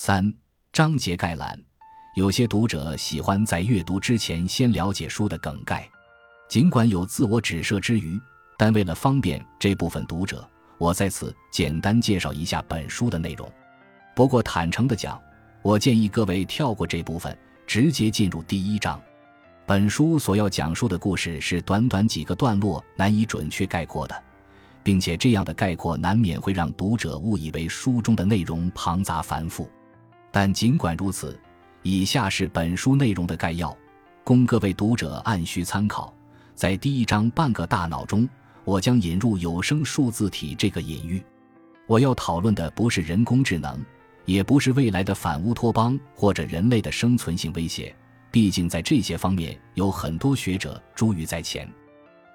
三、章节概览。有些读者喜欢在阅读之前先了解书的梗概，尽管有自我指涉之余，但为了方便这部分读者，我在此简单介绍一下本书的内容。不过坦诚的讲，我建议各位跳过这部分，直接进入第一章。本书所要讲述的故事是短短几个段落难以准确概括的，并且这样的概括难免会让读者误以为书中的内容庞杂繁复。但尽管如此，以下是本书内容的概要，供各位读者按需参考。在第一章“半个大脑”中，我将引入有声数字体这个隐喻。我要讨论的不是人工智能，也不是未来的反乌托邦或者人类的生存性威胁，毕竟在这些方面有很多学者诛于在前。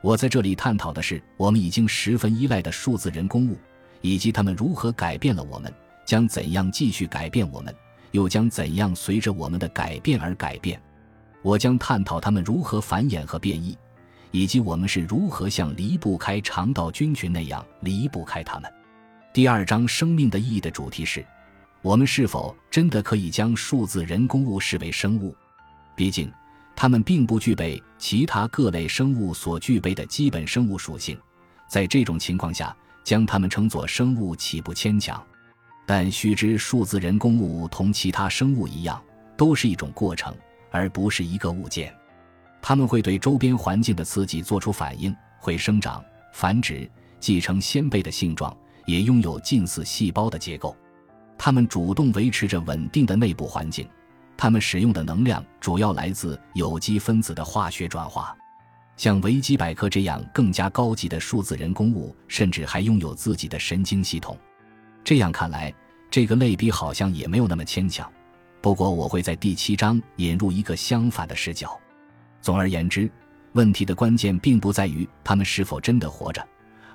我在这里探讨的是我们已经十分依赖的数字人工物，以及它们如何改变了我们，将怎样继续改变我们。又将怎样随着我们的改变而改变？我将探讨它们如何繁衍和变异，以及我们是如何像离不开肠道菌群那样离不开它们。第二章“生命的意义”的主题是：我们是否真的可以将数字人工物视为生物？毕竟，它们并不具备其他各类生物所具备的基本生物属性。在这种情况下，将它们称作生物岂不牵强？但须知，数字人工物同其他生物一样，都是一种过程，而不是一个物件。它们会对周边环境的刺激做出反应，会生长、繁殖、继承先辈的性状，也拥有近似细胞的结构。它们主动维持着稳定的内部环境。它们使用的能量主要来自有机分子的化学转化。像维基百科这样更加高级的数字人工物，甚至还拥有自己的神经系统。这样看来，这个类比好像也没有那么牵强。不过，我会在第七章引入一个相反的视角。总而言之，问题的关键并不在于他们是否真的活着，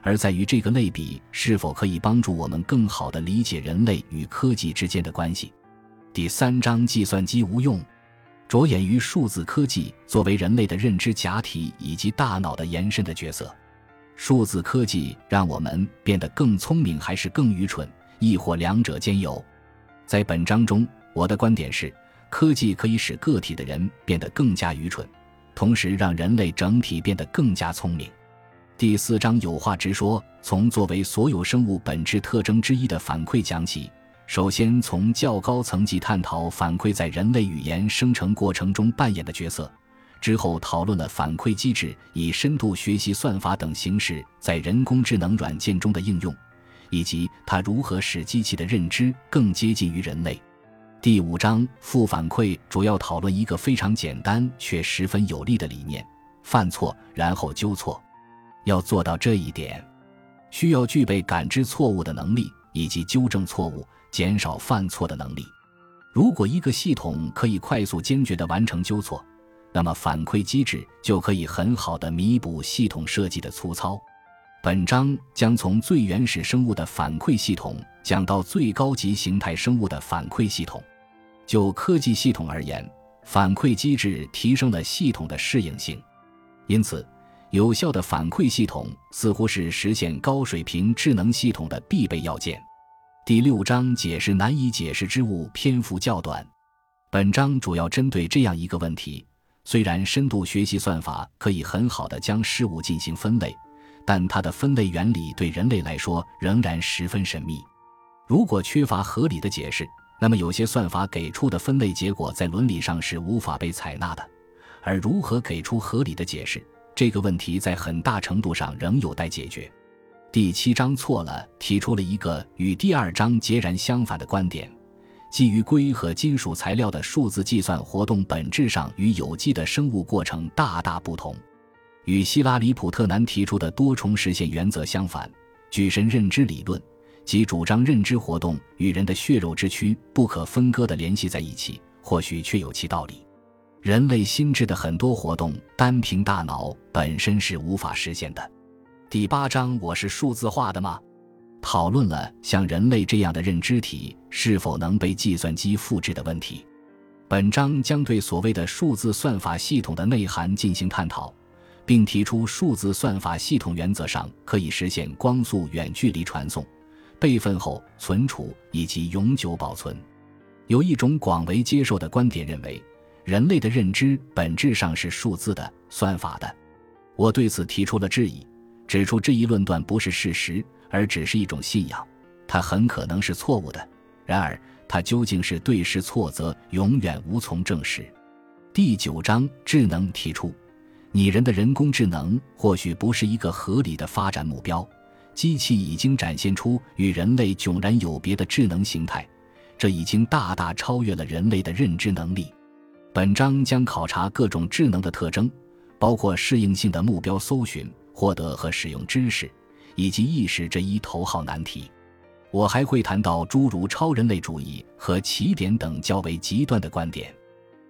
而在于这个类比是否可以帮助我们更好地理解人类与科技之间的关系。第三章：计算机无用，着眼于数字科技作为人类的认知假体以及大脑的延伸的角色。数字科技让我们变得更聪明，还是更愚蠢？亦或两者兼有？在本章中，我的观点是，科技可以使个体的人变得更加愚蠢，同时让人类整体变得更加聪明。第四章有话直说，从作为所有生物本质特征之一的反馈讲起。首先，从较高层级探讨反馈在人类语言生成过程中扮演的角色。之后讨论了反馈机制以深度学习算法等形式在人工智能软件中的应用，以及它如何使机器的认知更接近于人类。第五章负反馈主要讨论一个非常简单却十分有力的理念：犯错然后纠错。要做到这一点，需要具备感知错误的能力以及纠正错误、减少犯错的能力。如果一个系统可以快速、坚决地完成纠错，那么反馈机制就可以很好的弥补系统设计的粗糙。本章将从最原始生物的反馈系统讲到最高级形态生物的反馈系统。就科技系统而言，反馈机制提升了系统的适应性，因此，有效的反馈系统似乎是实现高水平智能系统的必备要件。第六章解释难以解释之物篇幅较短，本章主要针对这样一个问题。虽然深度学习算法可以很好的将事物进行分类，但它的分类原理对人类来说仍然十分神秘。如果缺乏合理的解释，那么有些算法给出的分类结果在伦理上是无法被采纳的。而如何给出合理的解释，这个问题在很大程度上仍有待解决。第七章错了，提出了一个与第二章截然相反的观点。基于硅和金属材料的数字计算活动本质上与有机的生物过程大大不同，与希拉里·普特南提出的多重实现原则相反。具身认知理论即主张认知活动与人的血肉之躯不可分割地联系在一起，或许确有其道理。人类心智的很多活动单凭大脑本身是无法实现的。第八章，我是数字化的吗？讨论了像人类这样的认知体是否能被计算机复制的问题。本章将对所谓的数字算法系统的内涵进行探讨，并提出数字算法系统原则上可以实现光速远距离传送、备份后存储以及永久保存。有一种广为接受的观点认为，人类的认知本质上是数字的、算法的。我对此提出了质疑，指出这一论断不是事实，而只是一种信仰，它很可能是错误的。然而，它究竟是对是错，则永远无从证实。第九章智能提出，拟人的人工智能或许不是一个合理的发展目标。机器已经展现出与人类迥然有别的智能形态，这已经大大超越了人类的认知能力。本章将考察各种智能的特征，包括适应性的目标搜寻、获得和使用知识，以及意识这一头号难题。我还会谈到诸如超人类主义和起点等较为极端的观点。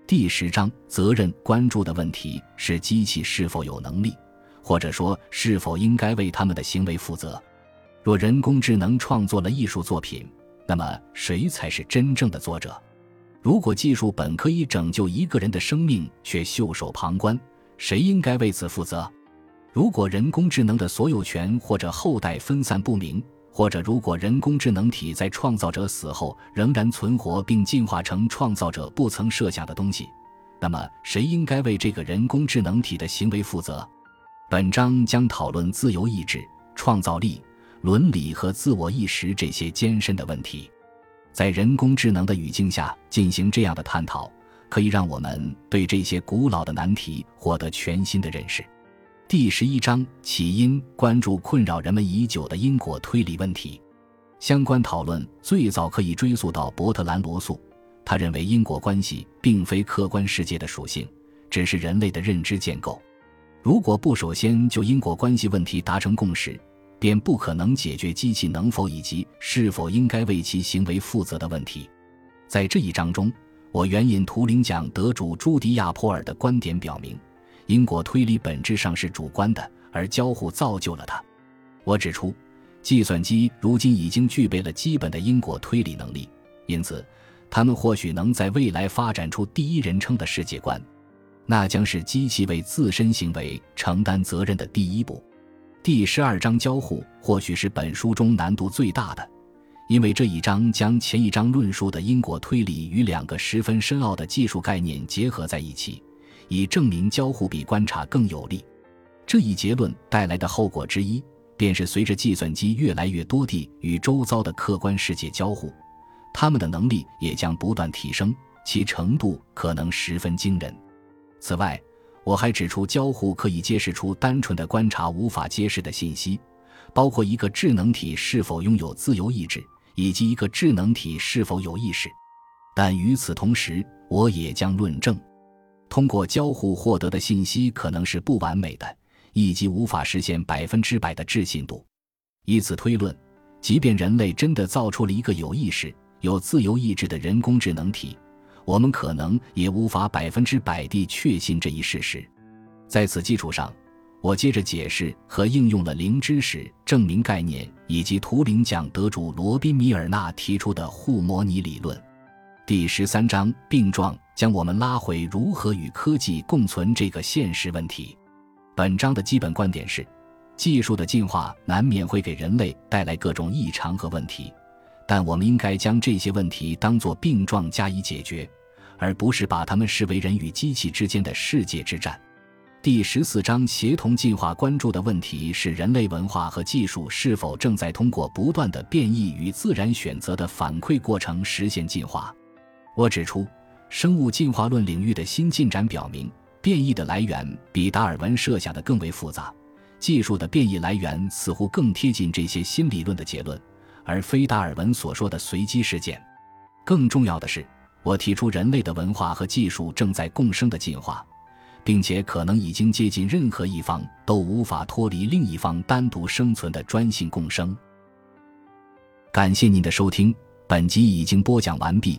第十章责任关注的问题是机器是否有能力。或者说，是否应该为他们的行为负责？若人工智能创作了艺术作品，那么谁才是真正的作者？如果技术本可以拯救一个人的生命，却袖手旁观，谁应该为此负责？如果人工智能的所有权或者后代分散不明，或者如果人工智能体在创造者死后仍然存活并进化成创造者不曾设想的东西，那么谁应该为这个人工智能体的行为负责？本章将讨论自由意志、创造力、伦理和自我意识这些艰深的问题。在人工智能的语境下进行这样的探讨，可以让我们对这些古老的难题获得全新的认识。第十一章起因关注困扰人们已久的因果推理问题。相关讨论最早可以追溯到伯特兰·罗素，他认为因果关系并非客观世界的属性，只是人类的认知建构。如果不首先就因果关系问题达成共识，便不可能解决机器能否以及是否应该为其行为负责的问题。在这一章中，我援引图灵奖得主朱迪亚·普尔的观点，表明因果推理本质上是主观的，而交互造就了它。我指出，计算机如今已经具备了基本的因果推理能力，因此，他们或许能在未来发展出第一人称的世界观。那将是机器为自身行为承担责任的第一步。第十二章交互或许是本书中难度最大的，因为这一章将前一章论述的因果推理与两个十分深奥的技术概念结合在一起，以证明交互比观察更有利。这一结论带来的后果之一，便是随着计算机越来越多地与周遭的客观世界交互，它们的能力也将不断提升，其程度可能十分惊人。此外，我还指出，交互可以揭示出单纯的观察无法揭示的信息，包括一个智能体是否拥有自由意志，以及一个智能体是否有意识。但与此同时，我也将论证，通过交互获得的信息可能是不完美的，以及无法实现百分之百的置信度。以此推论，即便人类真的造出了一个有意识、有自由意志的人工智能体。我们可能也无法百分之百地确信这一事实。在此基础上，我接着解释和应用了零知识证明概念以及图灵奖得主罗宾·米尔纳提出的互模拟理论。第十三章病状将我们拉回如何与科技共存这个现实问题。本章的基本观点是：技术的进化难免会给人类带来各种异常和问题，但我们应该将这些问题当作病状加以解决。而不是把它们视为人与机器之间的世界之战。第十四章协同进化关注的问题是：人类文化和技术是否正在通过不断的变异与自然选择的反馈过程实现进化？我指出，生物进化论领域的新进展表明，变异的来源比达尔文设想的更为复杂。技术的变异来源似乎更贴近这些新理论的结论，而非达尔文所说的随机事件。更重要的是。我提出，人类的文化和技术正在共生的进化，并且可能已经接近任何一方都无法脱离另一方单独生存的专性共生。感谢您的收听，本集已经播讲完毕。